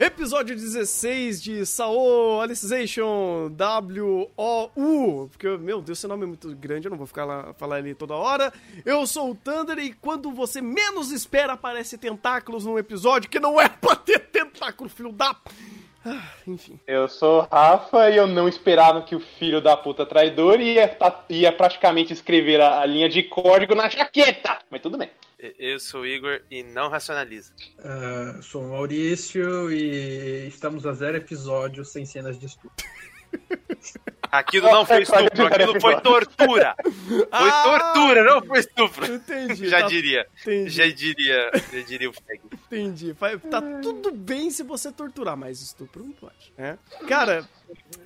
Episódio 16 de Sao Alicization W-O-U. Porque, meu Deus, esse nome é muito grande, eu não vou ficar lá falar ele toda hora. Eu sou o Thunder e quando você menos espera aparece tentáculos num episódio que não é pra ter tentáculo, filho da. Ah, enfim. Eu sou Rafa e eu não esperava que o filho da puta traidor ia, ia praticamente escrever a, a linha de código na jaqueta. Mas tudo bem. Eu sou o Igor e não racionaliza. Uh, sou o Maurício e estamos a zero episódios sem cenas de estupro. Aquilo não foi estupro, aquilo foi tortura. Foi ah, tortura, não foi estupro. Entendi. Já tá, diria. Entendi. Já diria, já diria o Feg. Entendi. Tá tudo bem se você torturar, mas estupro não pode. É? Cara,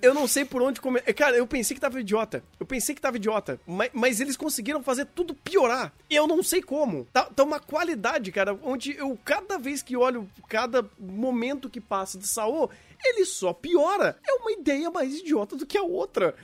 eu não sei por onde começar. Cara, eu pensei que tava idiota. Eu pensei que tava idiota. Mas, mas, eles conseguiram fazer tudo piorar. E eu não sei como. Tá, tá uma qualidade, cara, onde eu, cada vez que olho, cada momento que passa de Saô, ele só piora. É uma ideia mais idiota do que a outra.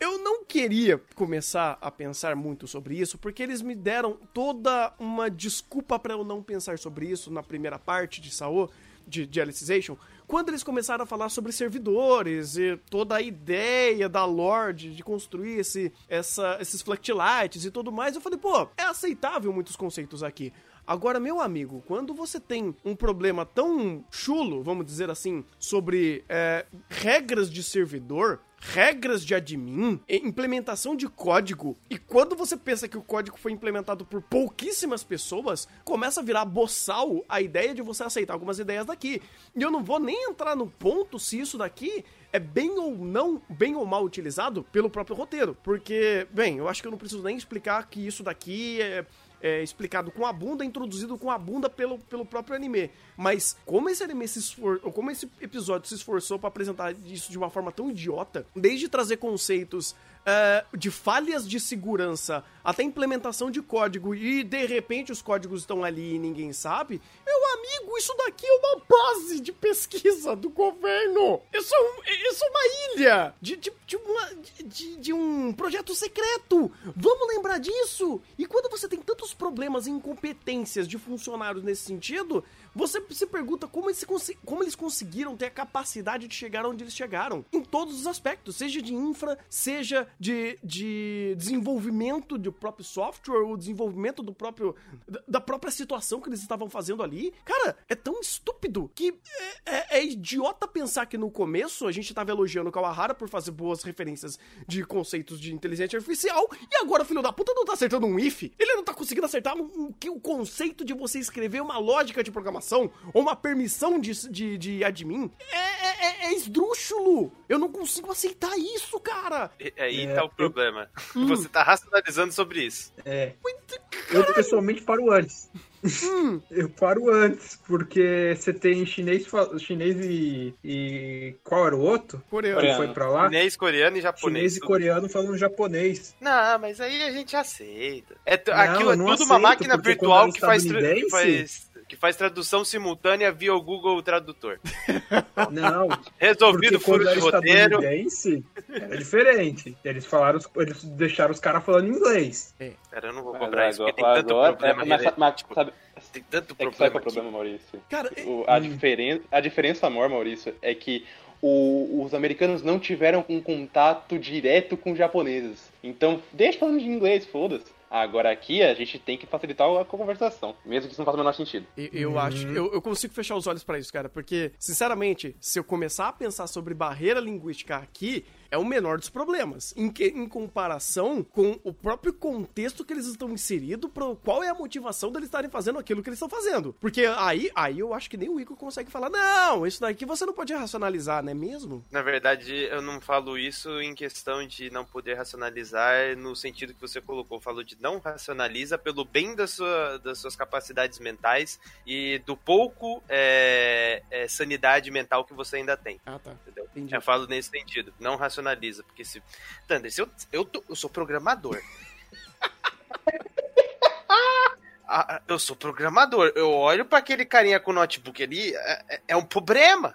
Eu não queria começar a pensar muito sobre isso, porque eles me deram toda uma desculpa para eu não pensar sobre isso na primeira parte de Saô, de, de Alicization, quando eles começaram a falar sobre servidores e toda a ideia da Lorde de construir esse, essa, esses Flectilights e tudo mais, eu falei, pô, é aceitável muitos conceitos aqui. Agora, meu amigo, quando você tem um problema tão chulo, vamos dizer assim, sobre é, regras de servidor, regras de admin, implementação de código, e quando você pensa que o código foi implementado por pouquíssimas pessoas, começa a virar boçal a ideia de você aceitar algumas ideias daqui. E eu não vou nem entrar no ponto se isso daqui é bem ou não, bem ou mal utilizado pelo próprio roteiro. Porque, bem, eu acho que eu não preciso nem explicar que isso daqui é é, explicado com a bunda, introduzido com a bunda pelo, pelo próprio anime. Mas como esse anime se esfor... como esse episódio se esforçou para apresentar isso de uma forma tão idiota, desde trazer conceitos uh, de falhas de segurança até implementação de código e de repente os códigos estão ali e ninguém sabe, meu amigo, isso daqui é uma base de pesquisa do governo. Isso é, um, isso é uma ilha de, de, de, uma, de, de um projeto secreto. Vamos lembrar disso. E quando você tem tantos problemas e incompetências de funcionários nesse sentido, você se pergunta como eles, como eles conseguiram ter a capacidade de chegar onde eles chegaram. Em todos os aspectos, seja de infra, seja de, de desenvolvimento do próprio software, o desenvolvimento do próprio. da própria situação que eles estavam fazendo ali. Cara, é tão estúpido que é, é, é idiota pensar que no começo a gente tava elogiando o Kawahara por fazer boas referências de conceitos de inteligência artificial e agora o filho da puta não tá acertando um if. Ele não tá conseguindo acertar um, um, o conceito de você escrever uma lógica de programação autorização ou uma permissão de, de, de admin é, é, é, é esdrúxulo. Eu não consigo aceitar isso, cara. Aí é, tá o problema. Hum. Você tá racionalizando sobre isso. É. Eu pessoalmente paro antes. Hum. Eu paro antes, porque você tem chinês, chinês e, e. Qual era o outro? Coreano. Que foi pra lá? Chinês, coreano e japonês. Chinês e coreano falando japonês. Não, mas aí a gente aceita. É, não, aquilo é tudo aceito, uma máquina virtual que faz, que faz que faz tradução simultânea via o Google Tradutor. Não. Resolvido furo de roteiro. É diferente. Eles falaram, eles deixaram os caras falando inglês. É. Cara, eu não vou cobrar isso, porque tem tanto agora, problema. É, mas, mas, tipo, sabe, tem tanto problema. É que sabe qual é o problema, Maurício? Cara, o, a, hum. diferença, a diferença maior, Maurício, é que o, os americanos não tiveram um contato direto com os japoneses. Então, deixa falando de inglês, foda-se. Agora aqui a gente tem que facilitar a conversação, mesmo que isso não faça o menor sentido. Eu, eu uhum. acho, eu, eu, consigo fechar os olhos para isso, cara, porque, sinceramente, se eu começar a pensar sobre barreira linguística aqui, é o menor dos problemas. Em, que, em comparação com o próprio contexto que eles estão inseridos, qual é a motivação deles estarem fazendo aquilo que eles estão fazendo. Porque aí, aí eu acho que nem o Igor consegue falar, não, isso daqui você não pode racionalizar, não é mesmo? Na verdade, eu não falo isso em questão de não poder racionalizar no sentido que você colocou. Eu falo de não racionaliza pelo bem da sua, das suas capacidades mentais e do pouco é, é, sanidade mental que você ainda tem. Ah, tá. Entendeu? Entendi. Eu falo nesse sentido. Não racionaliza. Porque se. Thunder, se eu, eu, tô, eu sou programador. Ah, eu sou programador. Eu olho para aquele carinha com notebook ali, é, é, é, um problema.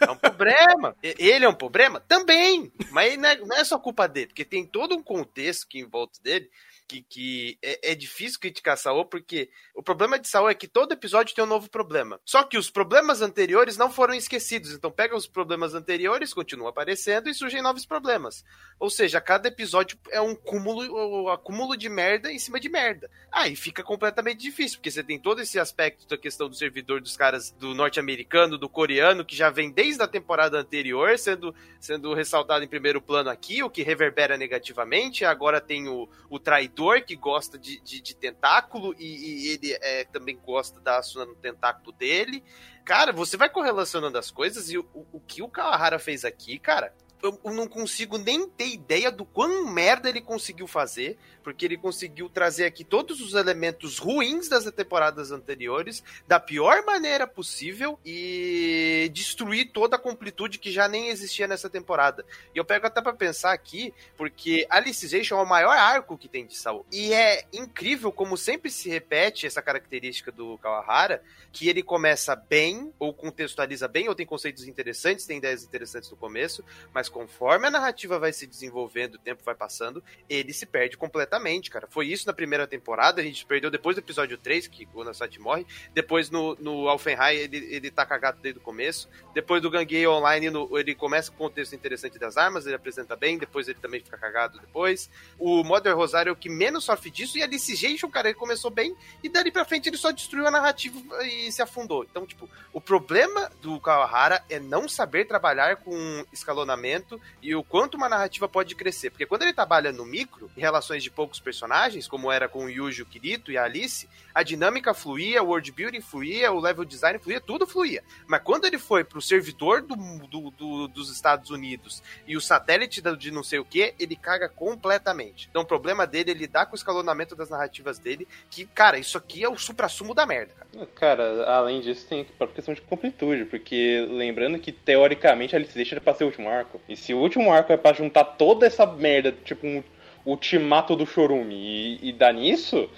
É um problema. Ele é um problema? Também. Mas não é, não é só culpa dele, porque tem todo um contexto que em volta dele que, que é, é, difícil criticar Saul, porque o problema de Saul é que todo episódio tem um novo problema. Só que os problemas anteriores não foram esquecidos. Então pega os problemas anteriores, continua aparecendo e surgem novos problemas. Ou seja, cada episódio é um cúmulo, um acúmulo de merda em cima de merda. Aí fica completamente difícil, porque você tem todo esse aspecto da questão do servidor dos caras do norte-americano, do coreano, que já vem desde a temporada anterior, sendo, sendo ressaltado em primeiro plano aqui, o que reverbera negativamente. Agora tem o, o traidor que gosta de, de, de tentáculo e, e ele é, também gosta da Asuna no tentáculo dele. Cara, você vai correlacionando as coisas e o, o que o Kawahara fez aqui, cara, eu não consigo nem ter ideia do quão merda ele conseguiu fazer, porque ele conseguiu trazer aqui todos os elementos ruins das temporadas anteriores da pior maneira possível e destruir toda a completude que já nem existia nessa temporada. E eu pego até para pensar aqui, porque Alicization é o maior arco que tem de Saul. E é incrível como sempre se repete essa característica do Kawahara, que ele começa bem, ou contextualiza bem, ou tem conceitos interessantes, tem ideias interessantes no começo, mas conforme a narrativa vai se desenvolvendo, o tempo vai passando, ele se perde completamente, cara. Foi isso na primeira temporada, a gente perdeu depois do episódio 3, que o Nassat morre, depois no, no Alfenheim ele, ele tá cagado desde o começo, depois do Gangue Online no, ele começa com o contexto interessante das armas, ele apresenta bem, depois ele também fica cagado depois. O Modern Rosário é o que menos sofre disso, e a Alicization, cara, ele começou bem, e dali pra frente ele só destruiu a narrativa e se afundou. Então, tipo, o problema do Kawahara é não saber trabalhar com escalonamento e o quanto uma narrativa pode crescer. Porque quando ele trabalha no micro, em relações de poucos personagens, como era com o Yuji, o Kirito e a Alice, a dinâmica fluía, o world building fluía, o level design fluía, tudo fluía. Mas quando ele foi pro servidor do, do, do, dos Estados Unidos e o satélite de não sei o que, ele caga completamente. Então o problema dele é lidar com o escalonamento das narrativas dele, que, cara, isso aqui é o supra-sumo da merda. Cara. além disso, tem a questão de completude, porque lembrando que teoricamente a Alice deixa pra ser o último arco. E se o último arco é pra juntar toda essa merda, tipo um ultimato do Chorume e, e dar nisso,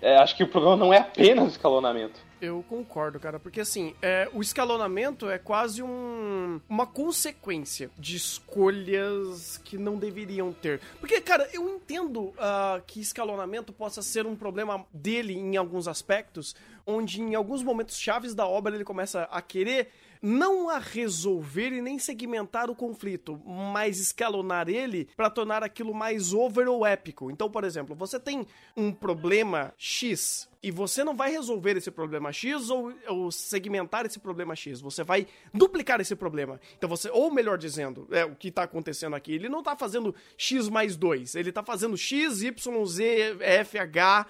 é, acho que o problema não é apenas o escalonamento. Eu concordo, cara, porque assim, é, o escalonamento é quase um, uma consequência de escolhas que não deveriam ter. Porque, cara, eu entendo uh, que escalonamento possa ser um problema dele em alguns aspectos, onde em alguns momentos chaves da obra ele começa a querer não a resolver e nem segmentar o conflito, mas escalonar ele para tornar aquilo mais over ou épico. Então, por exemplo, você tem um problema X e você não vai resolver esse problema X ou, ou, segmentar esse problema X, você vai duplicar esse problema. Então você, ou melhor dizendo, é o que está acontecendo aqui, ele não está fazendo X mais 2, ele está fazendo X, Y, Z, F, H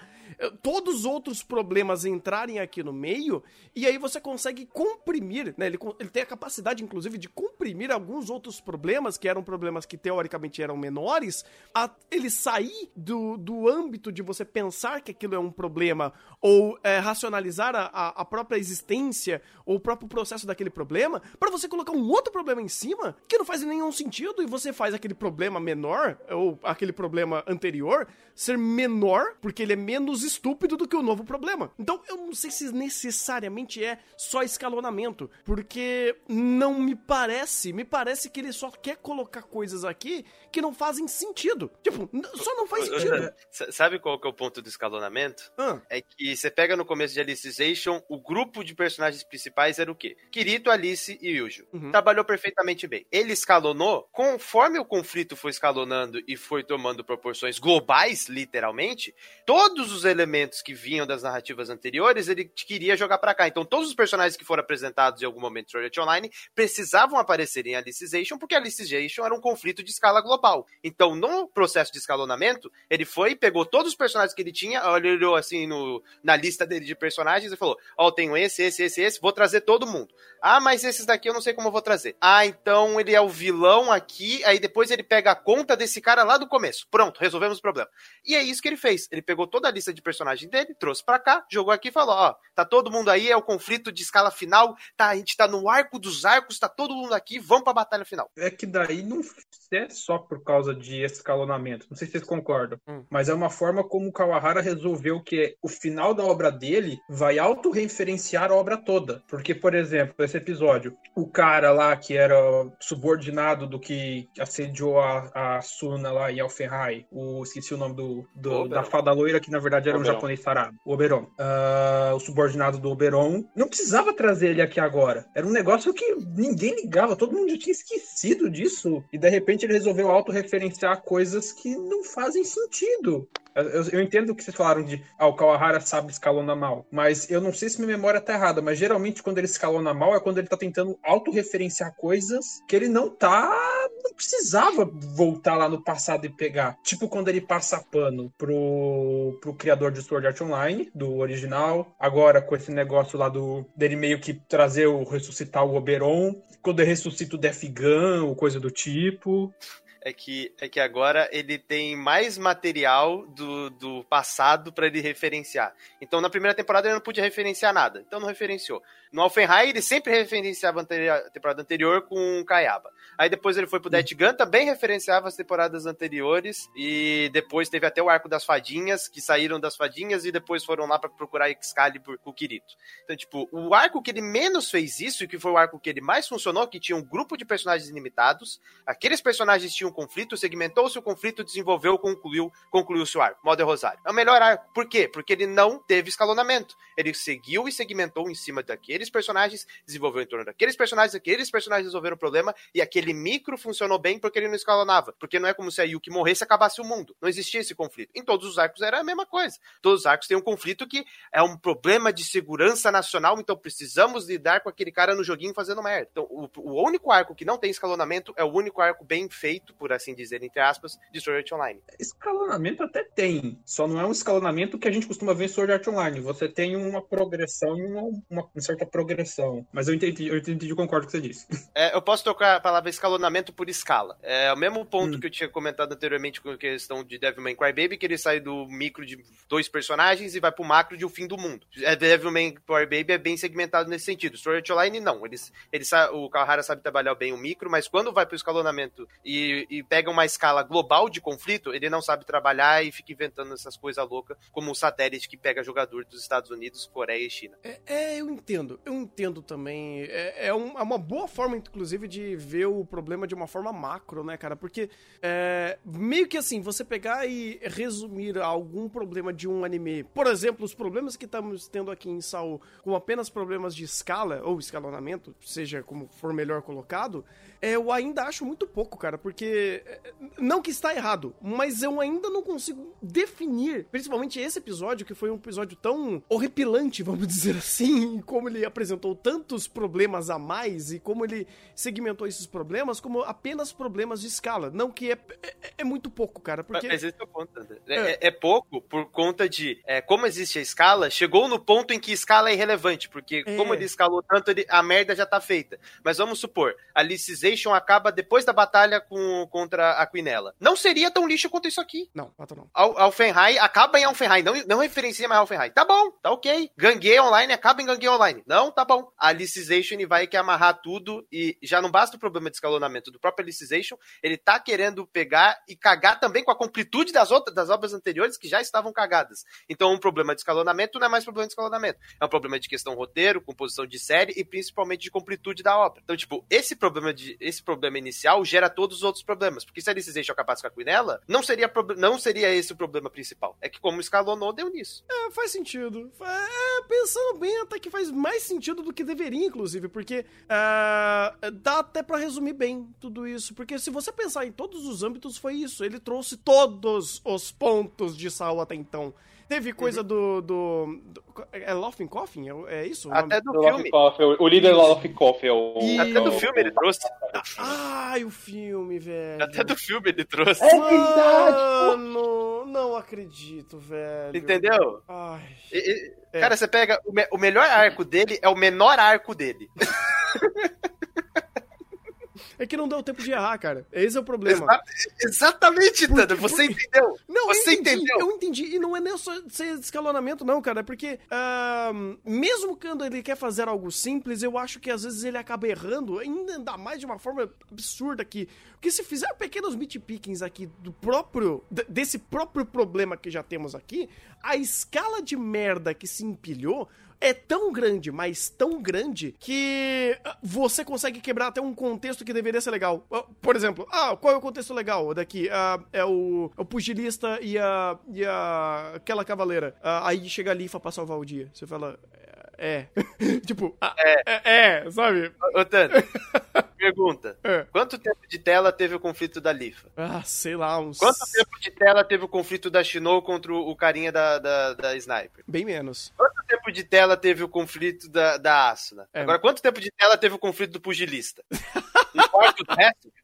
todos os outros problemas entrarem aqui no meio, e aí você consegue comprimir, né? Ele, ele tem a capacidade, inclusive, de comprimir alguns outros problemas, que eram problemas que teoricamente eram menores, a ele sair do, do âmbito de você pensar que aquilo é um problema, ou é, racionalizar a, a própria existência, ou o próprio processo daquele problema, para você colocar um outro problema em cima, que não faz nenhum sentido, e você faz aquele problema menor, ou aquele problema anterior, ser menor, porque ele é menos estúpido do que o novo problema. Então eu não sei se necessariamente é só escalonamento, porque não me parece, me parece que ele só quer colocar coisas aqui que não fazem sentido. Tipo, só não faz sentido. Sabe qual que é o ponto do escalonamento? Ah. É que você pega no começo de Alicization, o grupo de personagens principais era o quê? Kirito, Alice e Yujo. Uhum. Trabalhou perfeitamente bem. Ele escalonou, conforme o conflito foi escalonando e foi tomando proporções globais, literalmente, todos os elementos que vinham das narrativas anteriores, ele queria jogar para cá. Então, todos os personagens que foram apresentados em algum momento de Sword Online precisavam aparecer em Alicization, porque Alicization era um conflito de escala global. Então, no processo de escalonamento, ele foi, pegou todos os personagens que ele tinha, olhou assim no, na lista dele de personagens e falou: Ó, oh, tenho esse, esse, esse, esse, vou trazer todo mundo. Ah, mas esses daqui eu não sei como eu vou trazer. Ah, então ele é o vilão aqui, aí depois ele pega a conta desse cara lá do começo. Pronto, resolvemos o problema. E é isso que ele fez. Ele pegou toda a lista de personagem dele, trouxe para cá, jogou aqui e falou: ó, tá todo mundo aí, é o conflito de escala final, tá, a gente tá no arco dos arcos, tá todo mundo aqui aqui, vamos pra batalha final. É que daí não é só por causa de escalonamento. Não sei se vocês concordam. Hum. Mas é uma forma como o Kawahara resolveu que o final da obra dele vai autorreferenciar a obra toda. Porque, por exemplo, esse episódio, o cara lá que era subordinado do que assediou a, a Suna lá em Alfenhai, o, esqueci o nome do, do da fada loira, que na verdade era Oberon. um japonês sarado. O Oberon. Uh, o subordinado do Oberon. Não precisava trazer ele aqui agora. Era um negócio que ninguém ligava, todo mundo já tinha esquecido disso. E de repente ele resolveu autorreferenciar coisas que não fazem sentido. Eu, eu, entendo que vocês falaram de ah, o Kawahara sabe escalona mal, mas eu não sei se minha memória tá errada, mas geralmente quando ele escalona mal é quando ele tá tentando autorreferenciar coisas que ele não tá. não precisava voltar lá no passado e pegar. Tipo quando ele passa pano pro, pro criador de Sword Art Online, do original, agora com esse negócio lá do dele meio que trazer o ressuscitar o Oberon, quando ele ressuscita o Def Gun, ou coisa do tipo é que, é que agora ele tem mais material do, do passado para ele referenciar. Então, na primeira temporada ele não podia referenciar nada, então não referenciou. No Alfenheim, ele sempre referenciava a temporada anterior com Kayaba. Aí depois ele foi pro Death Gun, também referenciava as temporadas anteriores. E depois teve até o arco das fadinhas, que saíram das fadinhas e depois foram lá para procurar Excalibur com o Kirito. Então, tipo, o arco que ele menos fez isso e que foi o arco que ele mais funcionou, que tinha um grupo de personagens ilimitados, aqueles personagens tinham um conflito, segmentou-se o conflito, desenvolveu, concluiu, concluiu seu arco. Model Rosário. É o melhor arco. Por quê? Porque ele não teve escalonamento. Ele seguiu e segmentou em cima daquele aqueles personagens, desenvolveu em torno daqueles personagens, aqueles personagens resolveram o problema, e aquele micro funcionou bem porque ele não escalonava. Porque não é como se a Yuki morresse e acabasse o mundo. Não existia esse conflito. Em todos os arcos era a mesma coisa. Todos os arcos têm um conflito que é um problema de segurança nacional, então precisamos lidar com aquele cara no joguinho fazendo merda. Então, o, o único arco que não tem escalonamento é o único arco bem feito, por assim dizer, entre aspas, de Sword Art Online. Escalonamento até tem, só não é um escalonamento que a gente costuma ver em Sword Art Online. Você tem uma progressão e uma, uma, uma certa progressão. Mas eu entendi, eu entendi, eu concordo com o que você disse. É, eu posso tocar a palavra escalonamento por escala. É o mesmo ponto hum. que eu tinha comentado anteriormente com a questão de Devilman Crybaby, que ele sai do micro de dois personagens e vai pro macro de o fim do mundo. É, Devilman Crybaby é bem segmentado nesse sentido. Art Online, não. Eles, eles, o Kawahara sabe trabalhar bem o micro, mas quando vai pro escalonamento e, e pega uma escala global de conflito, ele não sabe trabalhar e fica inventando essas coisas loucas, como o satélite que pega jogador dos Estados Unidos, Coreia e China. É, é eu entendo eu entendo também. É, é, um, é, uma boa forma, inclusive, de ver o problema de uma forma macro, né, cara? Porque é, meio que assim, você pegar e resumir algum problema de um anime, por exemplo, os problemas que estamos tendo aqui em Saul, com apenas problemas de escala ou escalonamento, seja como for melhor colocado, é, eu ainda acho muito pouco, cara, porque. É, não que está errado, mas eu ainda não consigo definir, principalmente esse episódio, que foi um episódio tão horripilante, vamos dizer assim, como ele apresentou tantos problemas a mais e como ele segmentou esses problemas como apenas problemas de escala. Não que é, é, é muito pouco, cara. Porque... Mas esse é o ponto, André. É, é, é pouco por conta de é, como existe a escala, chegou no ponto em que escala é irrelevante, porque é. como ele escalou tanto, ele, a merda já tá feita. Mas vamos supor, a Alicization acaba depois da batalha com, contra a Quinella. Não seria tão lixo quanto isso aqui. Não, fato não. Al Alfenheim acaba em Alfenheim, não, não referencia mais Alfenheim. Tá bom, tá ok. Gangue Online acaba em Gangue Online. Não, tá bom. A Alicization vai quer amarrar tudo e já não basta o problema de escalonamento do próprio Alicization, ele tá querendo pegar e cagar também com a completude das outras das obras anteriores que já estavam cagadas. Então, um problema de escalonamento não é mais problema de escalonamento. É um problema de questão roteiro, composição de série e principalmente de completude da obra. Então, tipo, esse problema de esse problema inicial gera todos os outros problemas, porque se a Alicization acabasse com a Quinella, não seria não seria esse o problema principal. É que como escalonou deu nisso. É, faz sentido. É, pensando bem, até que faz mais sentido do que deveria, inclusive, porque uh, dá até para resumir bem tudo isso. Porque se você pensar em todos os âmbitos, foi isso. Ele trouxe todos os pontos de Saul até então. Teve coisa do, do, do, É Laughing Coffin? É, é isso? Até do, do filme. Coffin, o líder do Laughing Coffin. É o... E... Até do filme ele trouxe. Ai, o filme, velho. Até do filme ele trouxe. É verdade! Mano, não acredito, velho. Entendeu? Ai. E, e, é. Cara, você pega. O, me, o melhor arco dele é o menor arco dele. É que não deu tempo de errar, cara. Esse é o problema. Exa exatamente, Thunder. Você entendeu. Não, você eu entendi, entendeu. Eu entendi. E não é nem só ser escalonamento, não, cara. É porque, uh, mesmo quando ele quer fazer algo simples, eu acho que às vezes ele acaba errando, ainda mais de uma forma absurda aqui. Porque se fizer pequenos meatpickings aqui do próprio. desse próprio problema que já temos aqui, a escala de merda que se empilhou é tão grande, mas tão grande, que ah, você consegue quebrar até um contexto que deveria ser legal. Ah, por exemplo, ah, qual é o contexto legal daqui? Ah, é, o, é o pugilista e a, e a aquela cavaleira. Ah, aí chega a Lifa pra salvar o dia. Você fala, é. tipo, ah, é. é. é, sabe? Ô, Tano, pergunta. É. Quanto tempo de tela teve o conflito da Lifa? Ah, sei lá, uns... Quanto tempo de tela teve o conflito da Shinou contra o carinha da, da, da Sniper? Bem menos de tela teve o conflito da, da Asuna? Né? É. Agora, quanto tempo de tela teve o conflito do pugilista?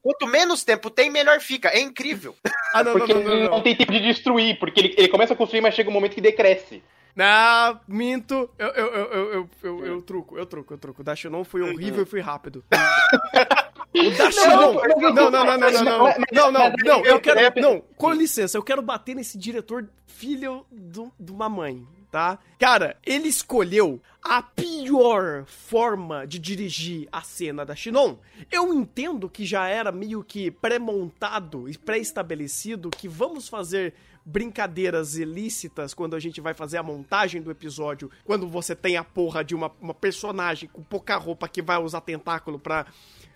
Quanto menos tempo tem, melhor fica. É incrível. Ah, não, porque não, não, não, não, tem tempo de destruir, porque ele, ele começa a construir, mas chega um momento que decresce. Não, minto. Eu, eu, eu, eu, eu, truco, eu truco, eu truco. O Dashinon foi horrível e fui rápido. O Dashinon! Não, não, não, não, não, não. Não, não, não. Eu quero. Não, com licença, eu quero bater nesse diretor filho de uma mãe tá? Cara, ele escolheu a pior forma de dirigir a cena da Shinon. Eu entendo que já era meio que pré-montado e pré-estabelecido que vamos fazer brincadeiras ilícitas quando a gente vai fazer a montagem do episódio, quando você tem a porra de uma, uma personagem com pouca roupa que vai usar tentáculo pra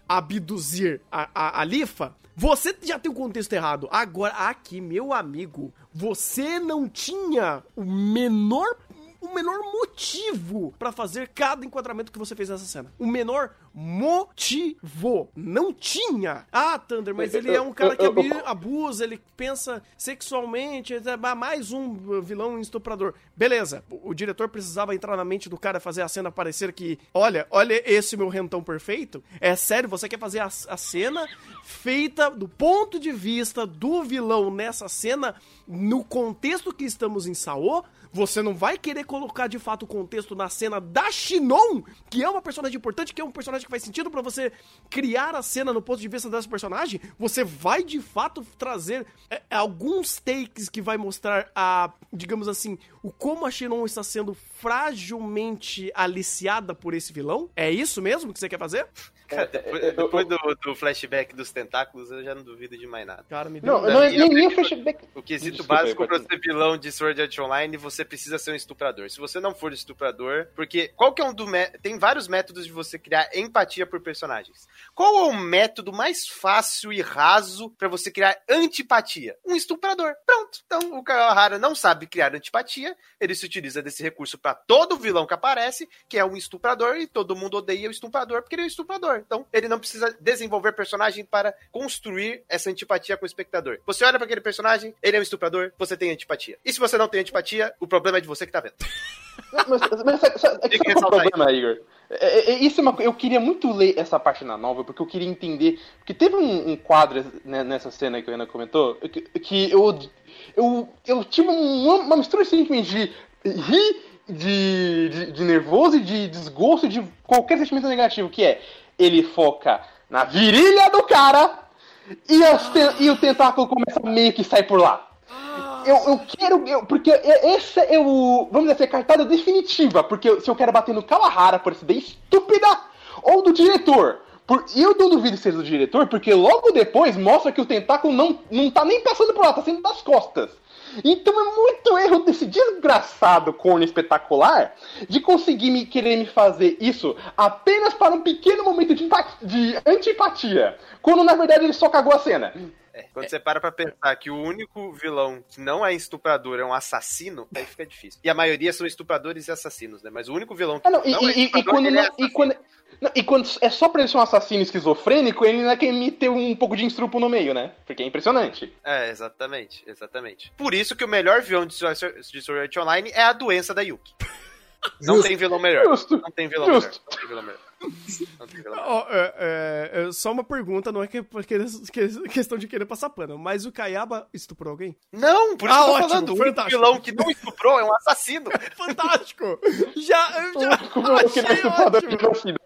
abduzir a, a, a Lifa, você já tem o contexto errado. Agora, aqui, meu amigo, você não tinha o menor o menor motivo para fazer cada enquadramento que você fez nessa cena. O menor motivo. Não tinha. Ah, Thunder, mas ele é um cara que abusa, ele pensa sexualmente, é mais um vilão estuprador. Beleza, o diretor precisava entrar na mente do cara fazer a cena parecer que, olha, olha esse meu rentão perfeito. É sério, você quer fazer a, a cena feita do ponto de vista do vilão nessa cena, no contexto que estamos em Saô, você não vai querer colocar de fato o contexto na cena da Shinon, que é uma personagem importante, que é um personagem que faz sentido para você criar a cena no ponto de vista dessa personagem. Você vai de fato trazer é, alguns takes que vai mostrar a, digamos assim, o como a Shinon está sendo fragilmente aliciada por esse vilão? É isso mesmo que você quer fazer? Cara, depois, depois do, do, flashback dos tentáculos, eu já não duvido de mais nada. Cara, me deu não, não, nem, nem o flashback. O quesito Desculpa básico pra ser vilão de Sword Art Online, você precisa ser um estuprador. Se você não for estuprador, porque qual que é um do tem vários métodos de você criar empatia por personagens. Qual é o método mais fácil e raso para você criar antipatia? Um estuprador. Pronto. Então o Kawahara não sabe criar antipatia, ele se utiliza desse recurso para todo vilão que aparece, que é um estuprador e todo mundo odeia o estuprador porque ele é um estuprador espectador. Então, ele não precisa desenvolver personagem para construir essa antipatia com o espectador. Você olha para aquele personagem, ele é um estuprador, você tem antipatia. E se você não tem antipatia, o problema é de você que tá vendo. mas, mas sabe, sabe, é que o problema, Igor? É, é, isso é uma, eu queria muito ler essa parte na novel, porque eu queria entender. Porque teve um, um quadro né, nessa cena que a Ana comentou, que, que eu, eu, eu tive uma, uma mistura de sentimentos de rir, de, de, de nervoso e de desgosto de qualquer sentimento negativo, que é ele foca na virilha do cara e, e o tentáculo começa a meio que sair por lá. Eu, eu quero. Eu, porque esse é o. Vamos dizer, a cartada definitiva. Porque se eu quero bater no Kawahara por essa ideia estúpida, ou do diretor. Por, eu não duvido ser do diretor, porque logo depois mostra que o tentáculo não, não tá nem passando por lá, tá sendo das costas. Então é muito erro desse desgraçado corno espetacular de conseguir me, querer me fazer isso apenas para um pequeno momento de, de antipatia, quando na verdade ele só cagou a cena. É, quando você para pra pensar que o único vilão que não é estuprador é um assassino, aí fica difícil. E a maioria são estupradores e assassinos, né? Mas o único vilão que ah, não, não e, é e, quando, não, é e quando não, e quando é só pra ele ser um assassino esquizofrênico, ele ainda quer meter um pouco de instrupo no meio, né? Porque é impressionante. É, exatamente, exatamente. Por isso que o melhor vilão de Sword Art Online é a doença da Yuki. Não tem vilão melhor. Justo. Não tem vilão Justo. melhor. Não tem vilão melhor. Oh, é, é, é, só uma pergunta, não é que, que, que, questão de querer passar pano, mas o Kayaba estuprou alguém? Não, por isso ah, que eu tô ótimo, falando. O único vilão que não estuprou é um assassino. Fantástico! Já, já. Como eu queria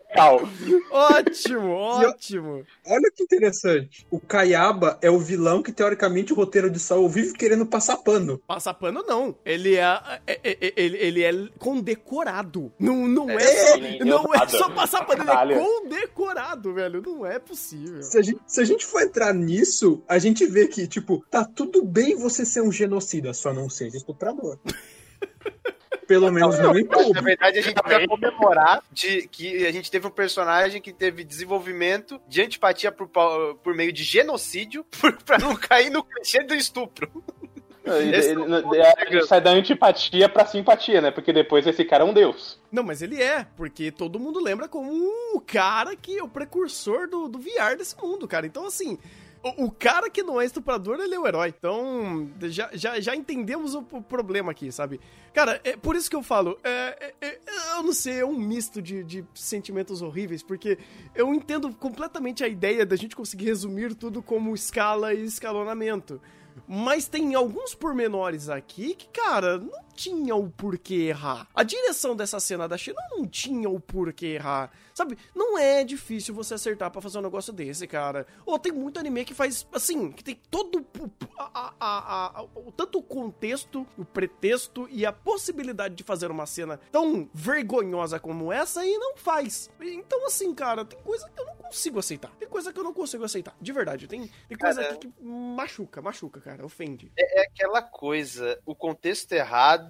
Ótimo, ótimo. Olha que interessante. O Kayaba é o vilão que, teoricamente, o roteiro de Saul vive querendo passar pano. Passar pano, não. Ele é, é, é, é ele, ele é condecorado. Não, não é, É, é não é só passar pano, ele é condecorado, velho. Não é possível. Se a, gente, se a gente for entrar nisso, a gente vê que, tipo, tá tudo bem você ser um genocida, só não seja estuprador. Pelo menos não em Na público. verdade, a gente vai comemorar de que a gente teve um personagem que teve desenvolvimento de antipatia por, por meio de genocídio por, pra não cair no clichê do estupro. Ele- Esse ele- é o ponto a gente sai da antipatia pra simpatia, né? Porque depois esse cara é um deus. Não, mas ele é, porque todo mundo lembra como o cara que é o precursor do, do VR desse mundo, cara. Então, assim, o, cara que não é estuprador, ele é o herói. Então, já, já, já entendemos o, o problema aqui, sabe? Cara, é por isso que eu falo, é, é- é- eu não sei, é um misto de, de sentimentos horríveis, porque eu entendo completamente a ideia da gente conseguir resumir tudo como escala e escalonamento. Mas tem alguns pormenores aqui que, cara, não tinha o porquê errar. A direção dessa cena da China não tinha o porquê errar. Sabe? Não é difícil você acertar pra fazer um negócio desse, cara. Ou tem muito anime que faz, assim, que tem todo o, a- a- a- o- tanto o contexto, o pretexto e a possibilidade de fazer uma cena tão vergonhosa como essa e não faz. Então, assim, cara, tem coisa que eu não consigo aceitar. Tem coisa que eu não consigo aceitar. De verdade. Tem, tem coisa Cara, que machuca, machuca, cara. Ofende. É aquela coisa, o contexto errado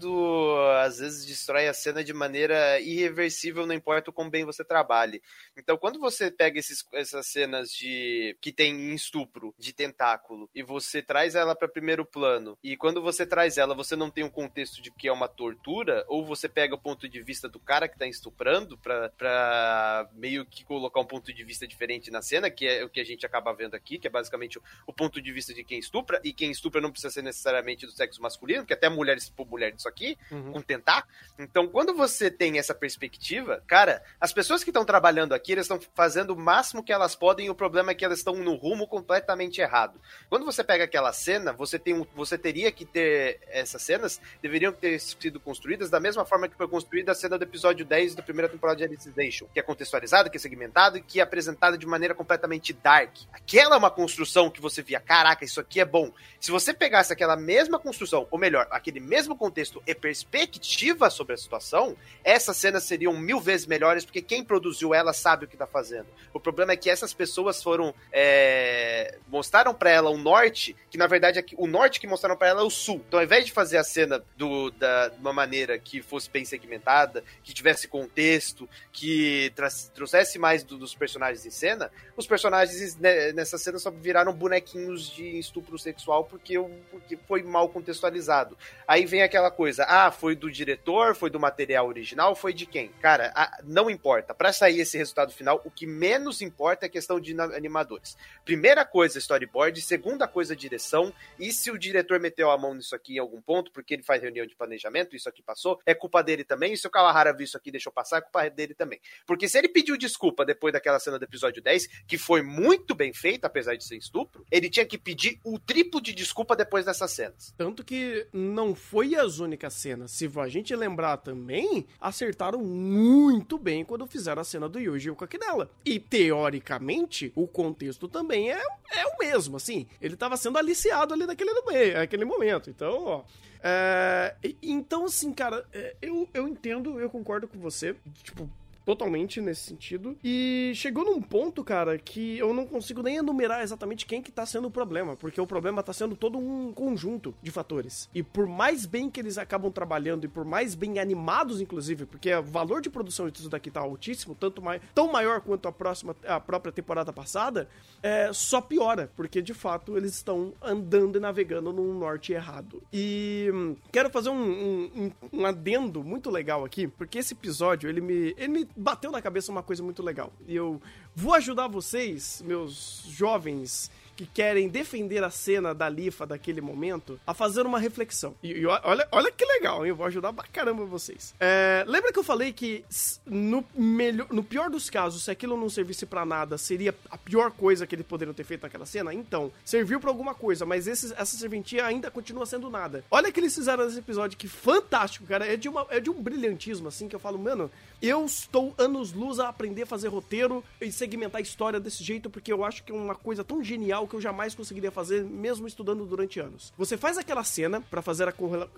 às vezes destrói a cena de maneira irreversível, não importa o quão bem você trabalhe. Então, quando você pega esses, essas cenas de que tem estupro, de tentáculo, e você traz ela para primeiro plano, e quando você traz ela, você não tem um contexto de que é uma tortura, ou você pega o ponto de vista do cara que tá estuprando pra, pra meio que colocar um ponto de vista diferente na cena, que é o que a gente acaba vendo aqui, que é basicamente o, o ponto de vista de quem estupra, e quem estupra não precisa ser necessariamente do sexo masculino, porque até mulheres por mulher disso aqui, Uhum. com tentar. Então, quando você tem essa perspectiva, cara, as pessoas que estão trabalhando aqui, elas estão fazendo o máximo que elas podem, e o problema é que elas estão no rumo completamente errado. Quando você pega aquela cena, você tem um, você teria que ter essas cenas deveriam ter sido construídas da mesma forma que foi construída a cena do episódio 10 da primeira temporada de Alicization, que é contextualizada, que é segmentada e que é apresentada de maneira completamente dark. Aquela é uma construção que você via, caraca, isso aqui é bom. Se você pegasse aquela mesma construção, ou melhor, aquele mesmo contexto e perspectiva sobre a situação, essas cenas seriam mil vezes melhores, porque quem produziu ela sabe o que tá fazendo. O problema é que essas pessoas foram. é, mostraram pra ela o norte, que na verdade é o norte que mostraram pra ela é o sul. Então, ao invés de fazer a cena do, da, de uma maneira que fosse bem segmentada, que tivesse contexto, que trouxesse mais do- dos personagens em cena, os personagens nessa cena só viraram bonequinhos de estupro sexual porque, porque foi mal contextualizado. Aí vem aquela coisa, ah, foi do diretor, foi do material original, foi de quem? Cara, a- não importa. Pra sair esse resultado final, o que menos importa é a questão de animadores. Primeira coisa, storyboard. Segunda coisa, direção. E se o diretor meteu a mão nisso aqui em algum ponto, porque ele faz reunião de planejamento, isso aqui passou, é culpa dele também. E se o Kawahara viu isso aqui deixou passar, é culpa dele também. Porque se ele pediu desculpa depois daquela cena do episódio 10, que foi muito bem feita, apesar de ser estupro, ele tinha que pedir o triplo de desculpa depois dessas cenas. Tanto que não foi as únicas cenas. Se a gente lembrar também, acertaram muito bem quando fizeram a cena do Yuji com a Kinella. E, teoricamente, o contexto também é, é o mesmo, assim. Ele tava sendo aliciado ali naquele, naquele momento. Então, ó... é, e- então, assim, cara, é, eu, eu entendo, eu concordo com você. Tipo, totalmente nesse sentido. E chegou num ponto, cara, que eu não consigo nem enumerar exatamente quem que tá sendo o problema, porque o problema tá sendo todo um conjunto de fatores. E por mais bem que eles acabam trabalhando e por mais bem animados, inclusive, porque o valor de produção disso daqui tá altíssimo, tanto mai tão maior quanto a próxima, a própria temporada passada, é, só piora, porque de fato eles estão andando e navegando num norte errado. E hum, quero fazer um, um, um- um adendo muito legal aqui, porque esse episódio ele me, ele me bateu na cabeça uma coisa muito legal. E eu vou ajudar vocês, meus jovens que querem defender a cena da Lifa daquele momento a fazer uma reflexão. E, e olha, olha que legal, hein? Eu vou ajudar pra caramba vocês. É, lembra que eu falei que no, melhor, no pior dos casos, se aquilo não servisse para nada, seria a pior coisa que eles poderiam ter feito naquela cena? Então, serviu para alguma coisa, mas esse, essa serventia ainda continua sendo nada. Olha que eles fizeram nesse episódio, que fantástico, cara. É de, uma, é de um brilhantismo, assim, que eu falo, mano, eu estou anos-luz a aprender a fazer roteiro e segmentar a história desse jeito, porque eu acho que é uma coisa tão genial que eu jamais conseguiria fazer, mesmo estudando durante anos. Você faz aquela cena para fazer a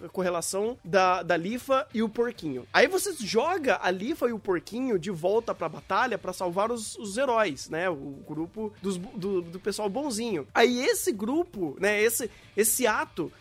correlação da, da Lifa e o porquinho. Aí você joga a Lifa e o porquinho de volta pra batalha para salvar os, os, heróis, né? O grupo dos, do, do pessoal bonzinho. Aí esse grupo, né? Esse, esse ato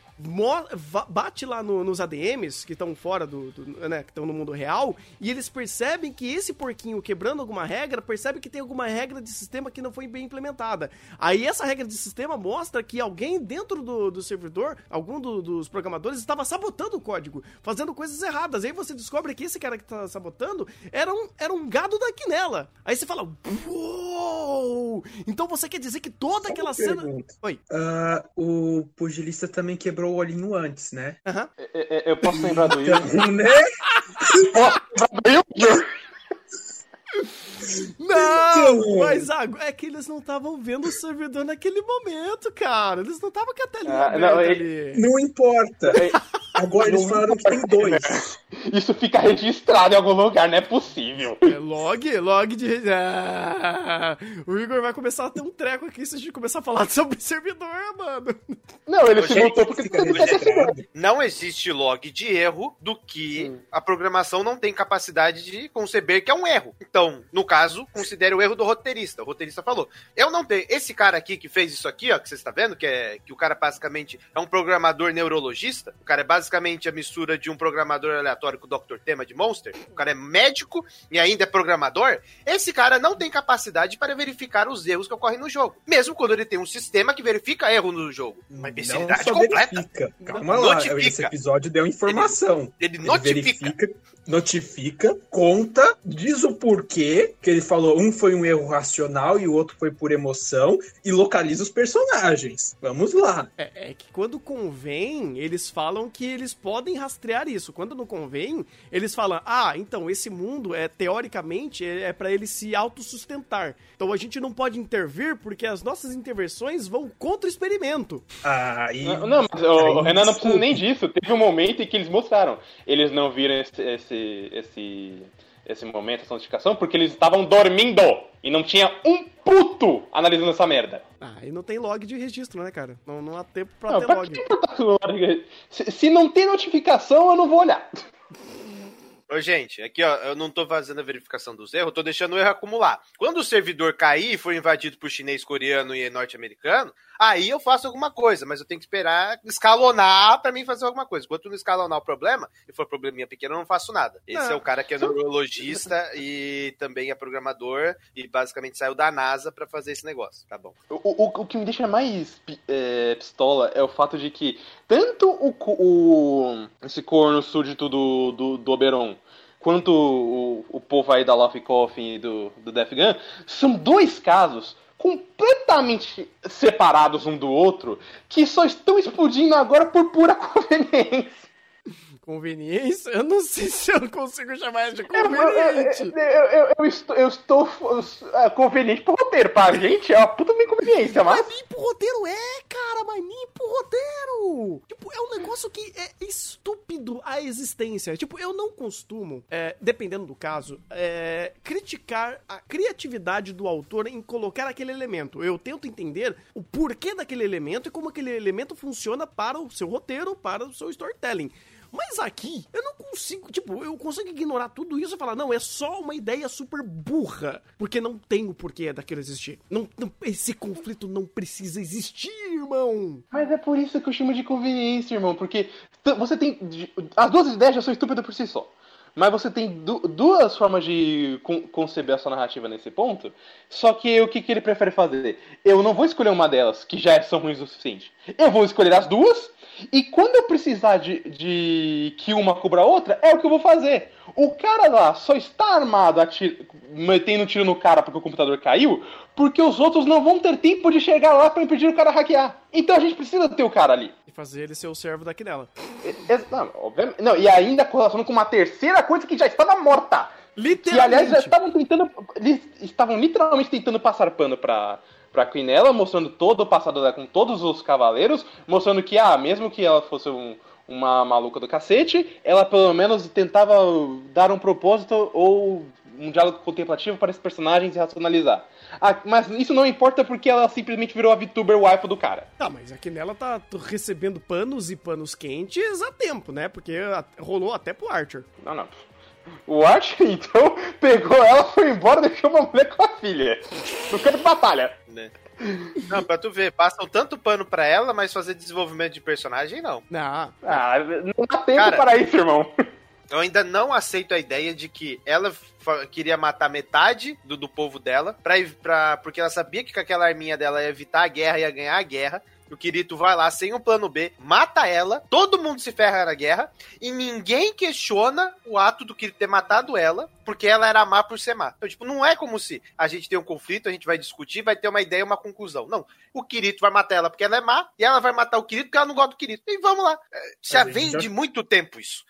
bate lá no, nos ADMs que estão fora do, do né, que estão no mundo real, e eles percebem que esse porquinho quebrando alguma regra, percebe que tem alguma regra de sistema que não foi bem implementada. Aí essa regra de sistema mostra que alguém dentro do, do servidor, algum do, dos programadores, estava sabotando o código, fazendo coisas erradas. Aí você descobre que esse cara que tá sabotando era um, era um gado da quinela. Aí você fala, uou! Então você quer dizer que toda Só aquela cena. Oi. Uh, o pugilista também quebrou o olhinho antes, né? Uhum. Eu, eu, posso lembrar do então, né? Não, então, mas é que eles não estavam vendo o servidor naquele momento, cara. Eles não estavam com a telinha ah, não, ele... não importa. Agora eles falaram que tem dois. Isso fica registrado em algum lugar, não é possível. É log, log de. Ah, o Igor vai começar a ter um treco aqui se a gente começar a falar sobre servidor, mano. Não, ele se voltou porque Não existe log de erro do que hum. a programação não tem capacidade de conceber que é um erro. Então, no caso, considere o erro do roteirista. O roteirista falou: Eu não tenho. Esse cara aqui que fez isso aqui, ó, que você está vendo, que é que o cara basicamente é um programador neurologista. O cara é basicamente a mistura de um programador aleatório com o Dr. Tema de Monster. O cara é médico e ainda é programador. Esse cara não tem capacidade para verificar os erros que ocorrem no jogo. Mesmo quando ele tem um sistema que verifica erro no jogo. Uma imbecilidade completa. Verifica. Calma lá, notifica. esse episódio deu informação. Ele, ele notifica. Ele verifica, notifica, conta, diz o porquê, que ele falou um foi um erro racional e o outro foi por emoção, e localiza os personagens. Vamos lá. É, é que quando convém, eles falam que eles podem rastrear isso. Quando não convém, eles falam: ah, então esse mundo é teoricamente é, é para ele se autossustentar. Então a gente não pode intervir porque as nossas intervenções vão contra o experimento. Ah, e... Não, não mas o, Renan não precisa nem disso. Teve um momento em que eles mostraram. Eles não viram esse, esse, esse esse momento, essa notificação, porque eles estavam dormindo e não tinha um puto analisando essa merda. Ah, e não tem log de registro, né, cara? Não, não há tempo pra não, ter pra log. Que se, se não tem notificação, eu não vou olhar. Ô, gente, aqui ó, eu não tô fazendo a verificação dos erros, eu tô deixando o erro acumular. Quando o servidor cair e for invadido por chinês, coreano e norte-americano, aí eu faço alguma coisa, mas eu tenho que esperar escalonar para mim fazer alguma coisa. Enquanto não escalonar o problema, e for probleminha pequeno, eu não faço nada. Esse não. é o cara que é neurologista e também é programador e basicamente saiu da NASA para fazer esse negócio, tá bom? O, o, o que me deixa mais é, pistola é o fato de que tanto o, o esse corno súdito do, do, do Oberon quanto o, o povo aí da Love Coffin e do, do Death Gun, são dois casos completamente separados um do outro que só estão explodindo agora por pura conveniência conveniência? Eu não sei se eu consigo chamar de conveniente. Eu, eu, eu, eu estou, eu estou uh, conveniente pro roteiro. Pra gente é uma puta inconveniência, mas. Mas mim pro roteiro é, cara, mas mim pro roteiro. Tipo, é um negócio que é estúpido a existência. Tipo, eu não costumo, é, dependendo do caso, é, criticar a criatividade do autor em colocar aquele elemento. Eu tento entender o porquê daquele elemento e como aquele elemento funciona para o seu roteiro, para o seu storytelling. Mas aqui, eu não consigo, tipo, eu consigo ignorar tudo isso e falar, não, é só uma ideia super burra. Porque não tem o porquê daquilo existir. Não, não, esse conflito não precisa existir, irmão. Mas é por isso que eu chamo de conveniência, irmão. Porque você tem. As duas ideias já são estúpidas por si só. Mas você tem du duas formas de con conceber a sua narrativa nesse ponto. Só que o que, que ele prefere fazer? Eu não vou escolher uma delas, que já são ruins o suficiente. Eu vou escolher as duas e quando eu precisar de, de que uma cubra a outra, é o que eu vou fazer. O cara lá só está armado, metendo tiro no cara porque o computador caiu, porque os outros não vão ter tempo de chegar lá para impedir o cara hackear. Então a gente precisa ter o cara ali. E fazer ele ser o servo daqui nela. Não, obviamente, não, e ainda correlacionando com uma terceira coisa que já estava morta. Literalmente. Que, aliás, já estavam tentando. Estavam literalmente tentando passar pano pra, pra Quinella, mostrando todo o passado dela com todos os cavaleiros, mostrando que, ah, mesmo que ela fosse um, uma maluca do cacete, ela pelo menos tentava dar um propósito ou um diálogo contemplativo para esses personagens e racionalizar. Mas isso não importa porque ela simplesmente virou a VTuber wife do cara. Tá, mas aqui nela tá recebendo panos e panos quentes a tempo, né? Porque rolou até pro Archer. Não, não. O Archer, então, pegou ela, foi embora e deixou uma mulher com a filha. No campo de batalha. Né? Não, pra tu ver, passam tanto pano pra ela, mas fazer desenvolvimento de personagem, não. Não. Ah, não dá tempo Cara, para isso, irmão. Eu ainda não aceito a ideia de que ela queria matar metade do, do povo dela, pra, pra, porque ela sabia que com aquela arminha dela ia evitar a guerra, ia ganhar a guerra o Kirito vai lá sem um plano B, mata ela, todo mundo se ferra na guerra, e ninguém questiona o ato do Kirito ter matado ela, porque ela era má por ser má. Então, tipo, não é como se a gente tem um conflito, a gente vai discutir, vai ter uma ideia, uma conclusão. Não. O Kirito vai matar ela porque ela é má, e ela vai matar o Kirito porque ela não gosta do Kirito. E vamos lá. É, já vem de muito tempo isso.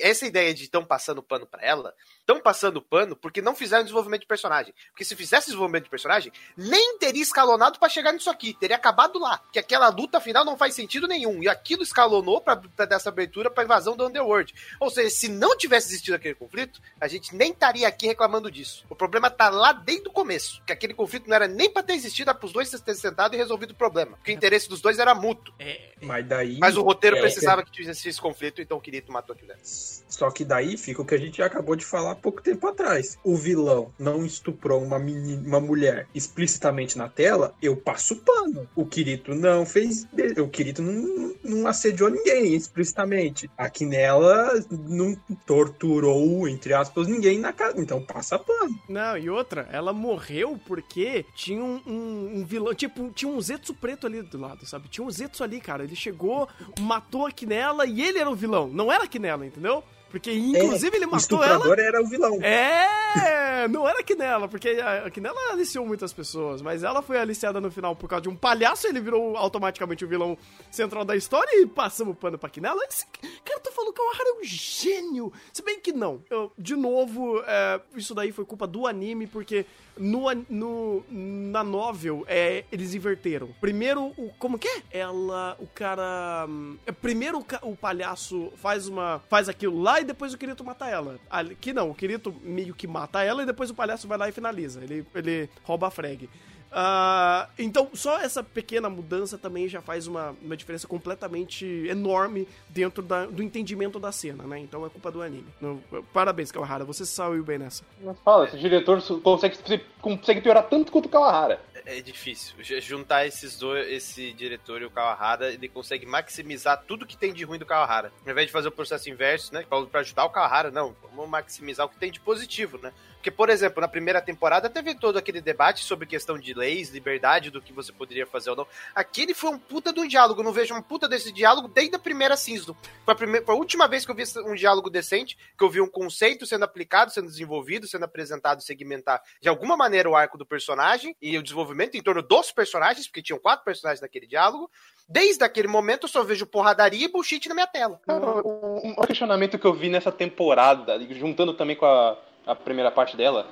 Essa ideia de estão passando pano para ela estão passando pano porque não fizeram desenvolvimento de personagem. Porque se fizesse desenvolvimento de personagem, nem teria escalonado para chegar nisso aqui. Teria acabado lá. Que aquela luta final não faz sentido nenhum. E aquilo escalonou para dar essa abertura para invasão do Underworld. Ou seja, se não tivesse existido aquele conflito, a gente nem estaria aqui reclamando disso. O problema tá lá desde o começo. Que aquele conflito não era nem para ter existido, era pros dois terem sentado e resolvido o problema. Porque o interesse dos dois era mútuo. É, mas daí. Mas o roteiro é, precisava é... que tivesse esse conflito, então o Kirito matou aquilo. Só que daí fica o que a gente acabou de falar pouco tempo atrás. O vilão não estuprou uma, menina, uma mulher explicitamente na tela, eu passo pano. O Kirito não fez. O Kirito não, não assediou ninguém explicitamente. Aqui nela não torturou, entre aspas, ninguém na casa. Então passa pano. Não, e outra, ela morreu porque tinha um, um, um vilão. Tipo, tinha um Zetsu preto ali do lado, sabe? Tinha um Zetsu ali, cara. Ele chegou, matou a Kinella e ele era o vilão. Não era a Kinella, entendeu? Porque, inclusive, é, ele matou ela. O era o vilão. É, não era a Kinella, porque a Kinella aliciou muitas pessoas, mas ela foi aliciada no final por causa de um palhaço, ele virou automaticamente o vilão central da história e passamos o pano pra Kinella. Esse, cara, tu falou que o Kawahara é um gênio. Se bem que não. Eu, de novo, é, isso daí foi culpa do anime, porque no, no, na novel, é, eles inverteram. Primeiro, o, como que é? Ela, o cara... É, primeiro o, o palhaço faz uma faz aquilo lá e depois o Kirito mata ela. Aqui não, o Kirito meio que mata ela e depois o palhaço vai lá e finaliza. Ele, ele rouba a frag. Uh, então, só essa pequena mudança também já faz uma, uma diferença completamente enorme dentro da, do entendimento da cena, né? Então é culpa do anime. No, parabéns, Kawahara, você saiu bem nessa. Mas fala, esse diretor consegue, consegue piorar tanto quanto o Kawahara. É, difícil. Juntar esses dois, esse diretor e o Kawahara, ele consegue maximizar tudo que tem de ruim do Kawahara. Ao invés de fazer o processo inverso, né? Pra ajudar o Kawahara, não. Vamos maximizar o que tem de positivo, né? Porque, por exemplo, na primeira temporada teve todo aquele debate sobre questão de leis, liberdade, do que você poderia fazer ou não. Aqui ele foi um puta do diálogo. não vejo um puta desse diálogo desde a primeira season. Foi a, primeira, foi a última vez que eu vi um diálogo decente, que eu vi um conceito sendo aplicado, sendo desenvolvido, sendo apresentado, segmentar de alguma maneira o arco do personagem e o desenvolvimento em torno dos personagens, porque tinham quatro personagens naquele diálogo. Desde aquele momento eu só vejo porradaria e bullshit na minha tela. Cara, um questionamento que eu vi nessa temporada, juntando também com a a primeira parte dela,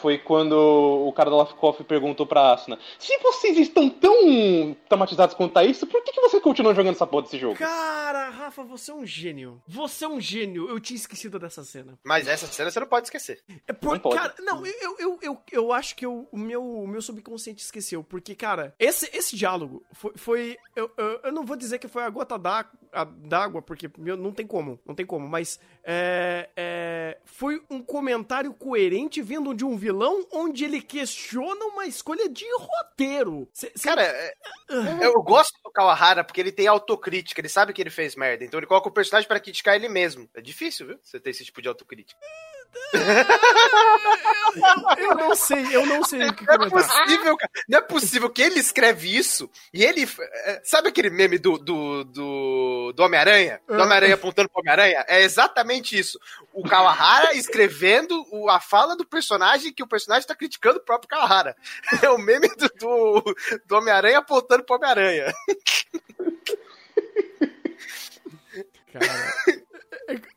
foi quando o cara da Lafkoff perguntou pra Asuna: Se vocês estão tão traumatizados quanto a isso, por que, que você continua jogando essa porra desse jogo? Cara, Rafa, você é um gênio. Você é um gênio. Eu tinha esquecido dessa cena. Mas essa cena você não pode esquecer. É por, não pode. Cara, não, eu, eu, eu, eu acho que eu, o, meu, o meu subconsciente esqueceu. Porque, cara, esse, esse diálogo foi. foi eu, eu, eu não vou dizer que foi a gota d'água, porque meu, não tem como. Não tem como. Mas é, é, foi um comentário coerente vindo de um vilão onde ele questiona uma escolha de roteiro. Cê, cê... Cara, é, eu gosto do Kawahara porque ele tem autocrítica, ele sabe que ele fez merda, então ele coloca o personagem para criticar ele mesmo. É difícil, viu? Você ter esse tipo de autocrítica. Eu, eu, não sei, eu não sei o que não É possível, cara. Não é possível que ele escreve isso e ele. É, sabe aquele meme do, do, do, do Homem-Aranha? Do ah. Homem-Aranha apontando pro Homem-Aranha? É exatamente isso. O Kawahara escrevendo a fala do personagem que o personagem tá criticando o próprio Kawahara. É o meme do, do, do Homem-Aranha apontando pro Homem-Aranha. Cara.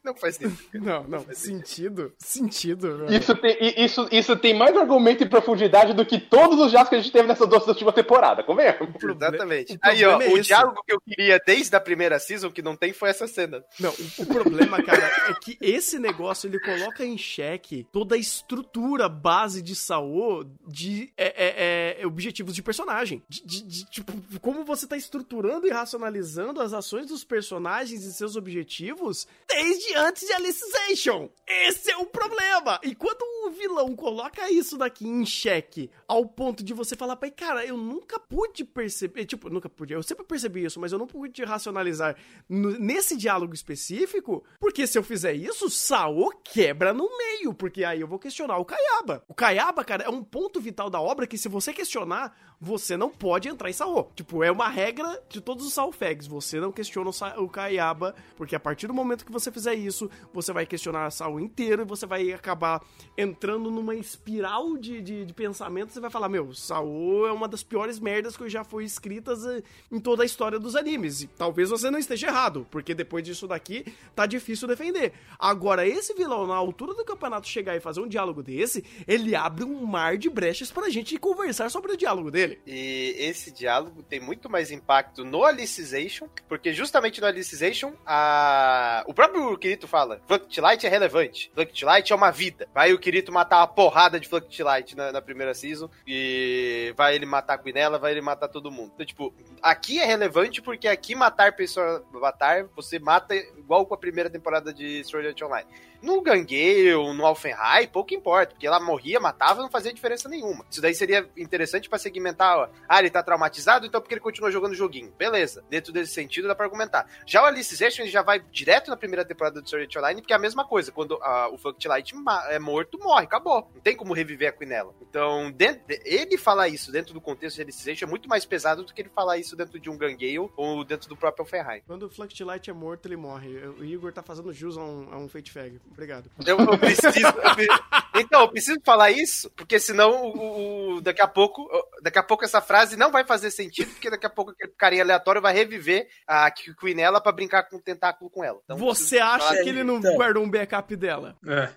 Não faz sentido. Não, não. Faz sentido. Sentido. Isso tem, isso, isso tem mais argumento e profundidade do que todos os jogos que a gente teve nessa última temporada, convenhamos. Exatamente. Aí, ó, é o diálogo que eu queria desde a primeira season, que não tem, foi essa cena. Não, o, o problema, cara, é que esse negócio, ele coloca em xeque toda a estrutura base de Saô de é, é, é, objetivos de personagem. De, de, de, tipo, como você tá estruturando e racionalizando as ações dos personagens e seus objetivos desde antes de Alicization. Esse é o problema. E quando o vilão coloca isso daqui em xeque, ao ponto de você falar, pai, cara, eu nunca pude perceber, tipo, nunca pude, eu sempre percebi isso, mas eu não pude racionalizar nesse diálogo específico, porque se eu fizer isso, Sao quebra no meio, porque aí eu vou questionar o Kayaba. O Kayaba, cara, é um ponto vital da obra que se você questionar, você não pode entrar em Saô. Tipo, é uma regra de todos os Saofags. Você não questiona o Kayaba, porque a partir do momento que você fizer isso, você vai questionar a Saô inteiro e você vai acabar entrando numa espiral de, de, de pensamento. Você vai falar: Meu, Saô é uma das piores merdas que já foi escritas eh, em toda a história dos animes. E talvez você não esteja errado, porque depois disso daqui tá difícil defender. Agora, esse vilão, na altura do campeonato, chegar e fazer um diálogo desse, ele abre um mar de brechas pra gente conversar sobre o diálogo dele dele. E esse diálogo tem muito mais impacto no Alicization, porque justamente no Alicization, a... o próprio Kirito fala: Fluctilight é relevante, Fluctilight é uma vida. Vai o Kirito matar uma porrada de Fluctilight na, na primeira season, e vai ele matar a Quinella, vai ele matar todo mundo. Então, tipo, aqui é relevante porque aqui matar pessoa matar, você mata igual com a primeira temporada de Sword Art Online. No Gangueio, no Alfenhai, pouco importa, porque ela morria, matava, não fazia diferença nenhuma. Isso daí seria interessante para segmentar, ó. Ah, ele tá traumatizado, então porque ele continua jogando o joguinho. Beleza. Dentro desse sentido dá pra argumentar. Já o Alicization, ele já vai direto na primeira temporada do Sword Art Online, porque é a mesma coisa. Quando uh, o Funklight Light é morto, morre, acabou. Não tem como reviver a Quinella. Então, dentro, ele falar isso dentro do contexto de Alicization é muito mais pesado do que ele falar isso dentro de um Gangueio ou dentro do próprio Alfenhai. Quando o Light é morto, ele morre. O Igor tá fazendo jus a um, a um Fate Fag. Obrigado. Eu, eu preciso. Eu, então, eu preciso falar isso, porque senão o, o, daqui a pouco. Daqui a pouco essa frase não vai fazer sentido, porque daqui a pouco aquele carinha aleatório vai reviver a Quinella pra brincar com o tentáculo com ela. Então, Você acha que ele não então. guardou um backup dela? É.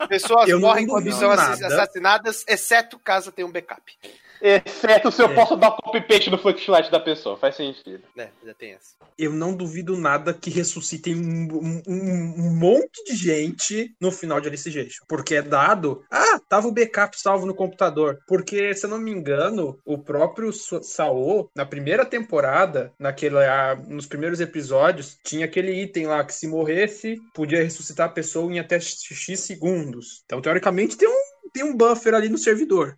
é. Pessoas morrem quando são assassinadas, exceto caso tenha um backup. Exceto se eu é. posso dar copy-paste do flashlight da pessoa. Faz sentido. É, já tem essa. Eu não duvido nada que ressuscitem um, um, um monte de gente no final de Alicization. Porque é dado. Ah, tava o backup salvo no computador. Porque, se eu não me engano, o próprio Sao, na primeira temporada, naquele, ah, nos primeiros episódios, tinha aquele item lá que se morresse, podia ressuscitar a pessoa em até X segundos. Então, teoricamente, tem um, tem um buffer ali no servidor.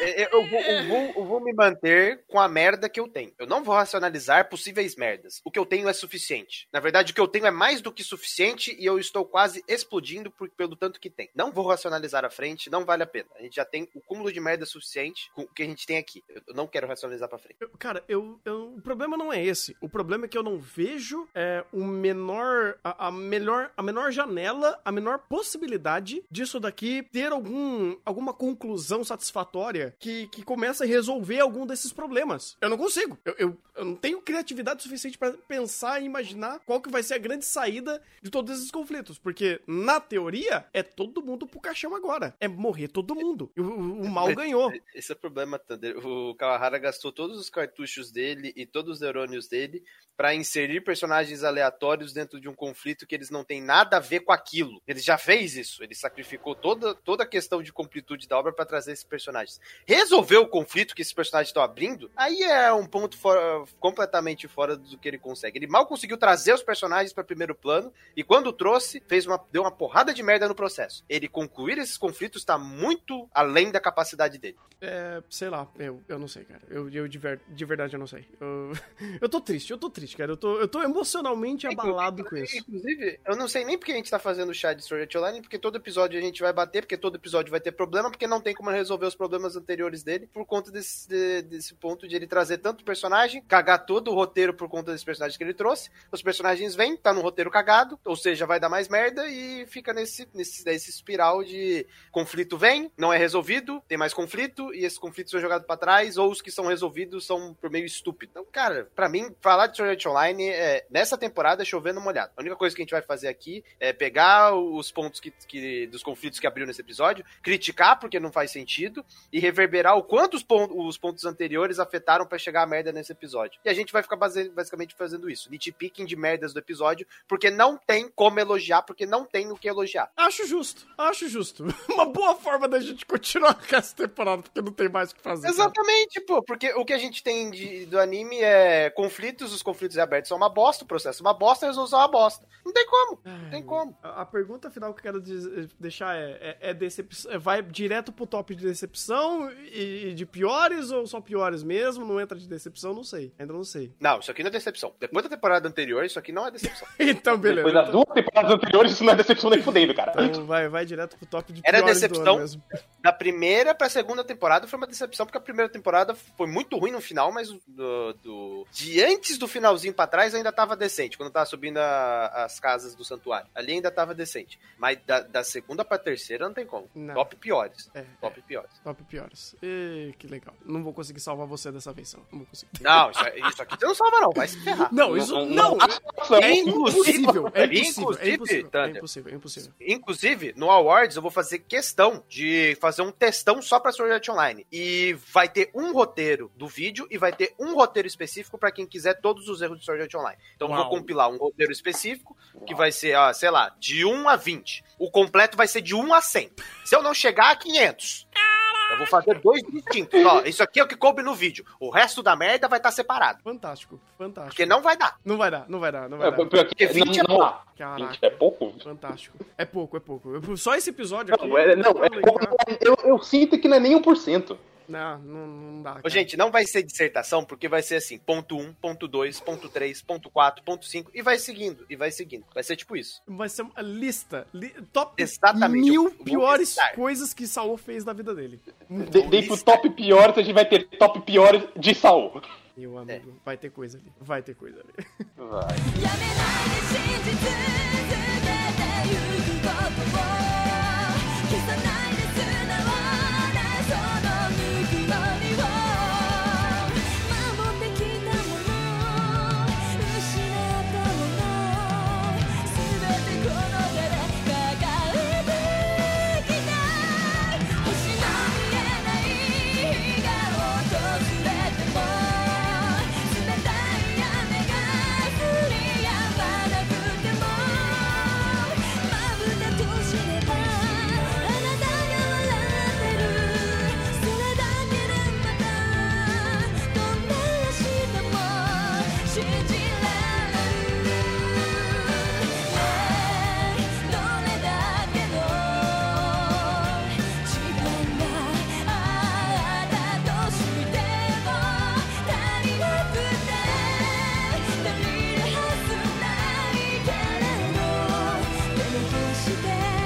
É, é, eu vou, eu, vou, eu vou me manter com a merda que eu tenho. Eu não vou racionalizar possíveis merdas. O que eu tenho é suficiente. Na verdade, o que eu tenho é mais do que suficiente e eu estou quase explodindo por, pelo tanto que tem. Não vou racionalizar à frente, não vale a pena. A gente já tem o cúmulo de merda suficiente com o que a gente tem aqui. Eu não quero racionalizar pra frente. Eu, cara, eu, o problema não é esse. O problema é que eu não vejo é, o menor, a, a melhor, a menor janela, a menor possibilidade disso daqui ter algum, alguma conclusão satisfatória que, que começa a resolver algum desses problemas. Eu não consigo. Eu, eu, eu não tenho criatividade suficiente para pensar e imaginar qual que vai ser a grande saída de todos esses conflitos. Porque, na teoria, é todo mundo pro caixão agora. É morrer todo mundo. O, o, o mal ganhou. Esse é o problema, Thunder. O Kawahara gastou todos os cartuchos dele e todos os neurônios dele para inserir personagens aleatórios dentro de um conflito que eles não têm nada a ver com aquilo. Ele já fez isso. Ele sacrificou toda, toda a questão de completude da obra para trazer esses personagens. Resolver o conflito que esses personagens estão abrindo, aí é um ponto fora, completamente fora do que ele consegue. Ele mal conseguiu trazer os personagens para primeiro plano e quando trouxe, fez uma, deu uma porrada de merda no processo. Ele concluir esses conflitos está muito além da capacidade dele. É, sei lá, eu, eu não sei, cara. Eu, eu de, ver, de verdade eu não sei. Eu, eu tô triste, eu tô triste, cara. Eu tô, eu tô emocionalmente abalado com isso. Inclusive, eu não sei nem porque a gente tá fazendo o chá de Sword Art Online, porque todo episódio a gente vai bater, porque todo episódio vai ter problema, porque não tem como resolver os problemas anteriores dele por conta desse, de, desse ponto de ele trazer tanto personagem, cagar todo o roteiro por conta desse personagem que ele trouxe. Os personagens vêm, tá no roteiro cagado, ou seja, vai dar mais merda e fica nesse, nesse, nesse espiral de conflito vem, não é resolvido, tem mais conflito e esses conflitos são jogados para trás, ou os que são resolvidos são por meio estúpido. Então, cara, para mim, falar de Sword Online é, nessa temporada chovendo molhado. A única coisa que a gente vai fazer aqui é pegar os pontos que, que dos conflitos que abriu nesse episódio, criticar porque não faz sentido e reverberar o quanto os, pontos, os pontos anteriores afetaram para chegar a merda nesse episódio. E a gente vai ficar basicamente fazendo isso, nitpicking de merdas do episódio, porque não tem como elogiar, porque não tem o que elogiar. Acho justo, acho justo. Uma boa forma da gente continuar com essa temporada, porque não tem mais o que fazer. Exatamente, pô, porque o que a gente tem de, do anime é conflitos, os conflitos abertos são uma bosta, o processo é uma bosta, a resolução é uma bosta. Não tem como, não tem como. A, a pergunta final que eu quero dizer, deixar é, é, é decepção, é, vai direto pro top de decepção e, e de piores ou só piores mesmo? Não entra de decepção? Não sei, ainda não sei. Não, isso aqui não é decepção. Depois da temporada anterior, isso aqui não é decepção. então, beleza. Depois das duas temporadas anteriores, isso não é decepção nem fudendo, cara. Então vai, vai direto pro top de Era decepção da primeira pra segunda temporada foi uma decepção, porque a primeira temporada foi muito ruim no final, mas do, do... de antes do finalzinho pra trás ainda tava decente, quando tava subindo a, as casas do santuário. Ali ainda tava decente. Mas da, da segunda pra terceira não tem como. Não. Top piores. É, top é. piores. Top piores. E, que legal. Não vou conseguir salvar você dessa vez, não. Não vou conseguir. Não, isso, é, isso aqui você não salva, não. Vai se ferrar. Não, isso não. não. É impossível. É impossível. É impossível. É impossível. É impossível. Inclusive, no Awards eu vou fazer questão de fazer um testão só pra Sword Art Online. E vai ter um roteiro do vídeo e vai ter um roteiro específico para quem quiser todos os erros de Sword Art Online. Então Uau. vou compilar um roteiro específico Uau. que vai ser, ó, sei lá, de 1 a 20. O completo vai ser de 1 a 100. Se eu não chegar a 500, eu vou fazer dois distintos. Ó, isso aqui é o que coube no vídeo. O resto da merda vai estar separado. Fantástico, fantástico. Porque não vai dar. Não vai dar, não vai dar, não vai é, dar. Porque 20 não, é pouco. Caraca. 20 é pouco? Fantástico. É pouco, é pouco. Só esse episódio aqui. Não, é, não, é pouco. Eu, eu sinto que não é nem 1%. Não, não, não dá. Cara. Gente, não vai ser dissertação, porque vai ser assim: ponto 1, ponto 2, ponto 3, ponto 4, ponto 5, e vai seguindo, e vai seguindo. Vai ser tipo isso. Vai ser uma lista. Li, top Exatamente, mil piores listar. coisas que Saul fez na vida dele. De, dei pro top pior, a gente vai ter top pior de Saul. Meu amigo, é. vai ter coisa ali. Vai ter coisa ali. Vai. して